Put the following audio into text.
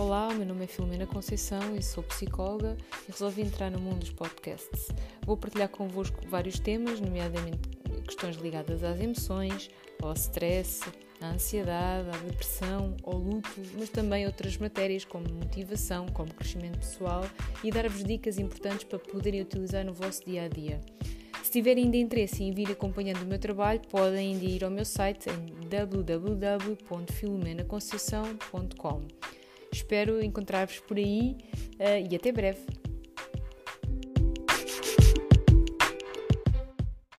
Olá, meu nome é Filomena Conceição e sou psicóloga e resolvi entrar no mundo dos podcasts. Vou partilhar convosco vários temas, nomeadamente questões ligadas às emoções, ao stress, à ansiedade, à depressão, ao luto, mas também outras matérias como motivação, como crescimento pessoal e dar-vos dicas importantes para poderem utilizar no vosso dia a dia. Se tiverem ainda interesse em vir acompanhando o meu trabalho, podem ir ao meu site em www.filomenaconceição.com. Espero encontrar-vos por aí uh, e até breve.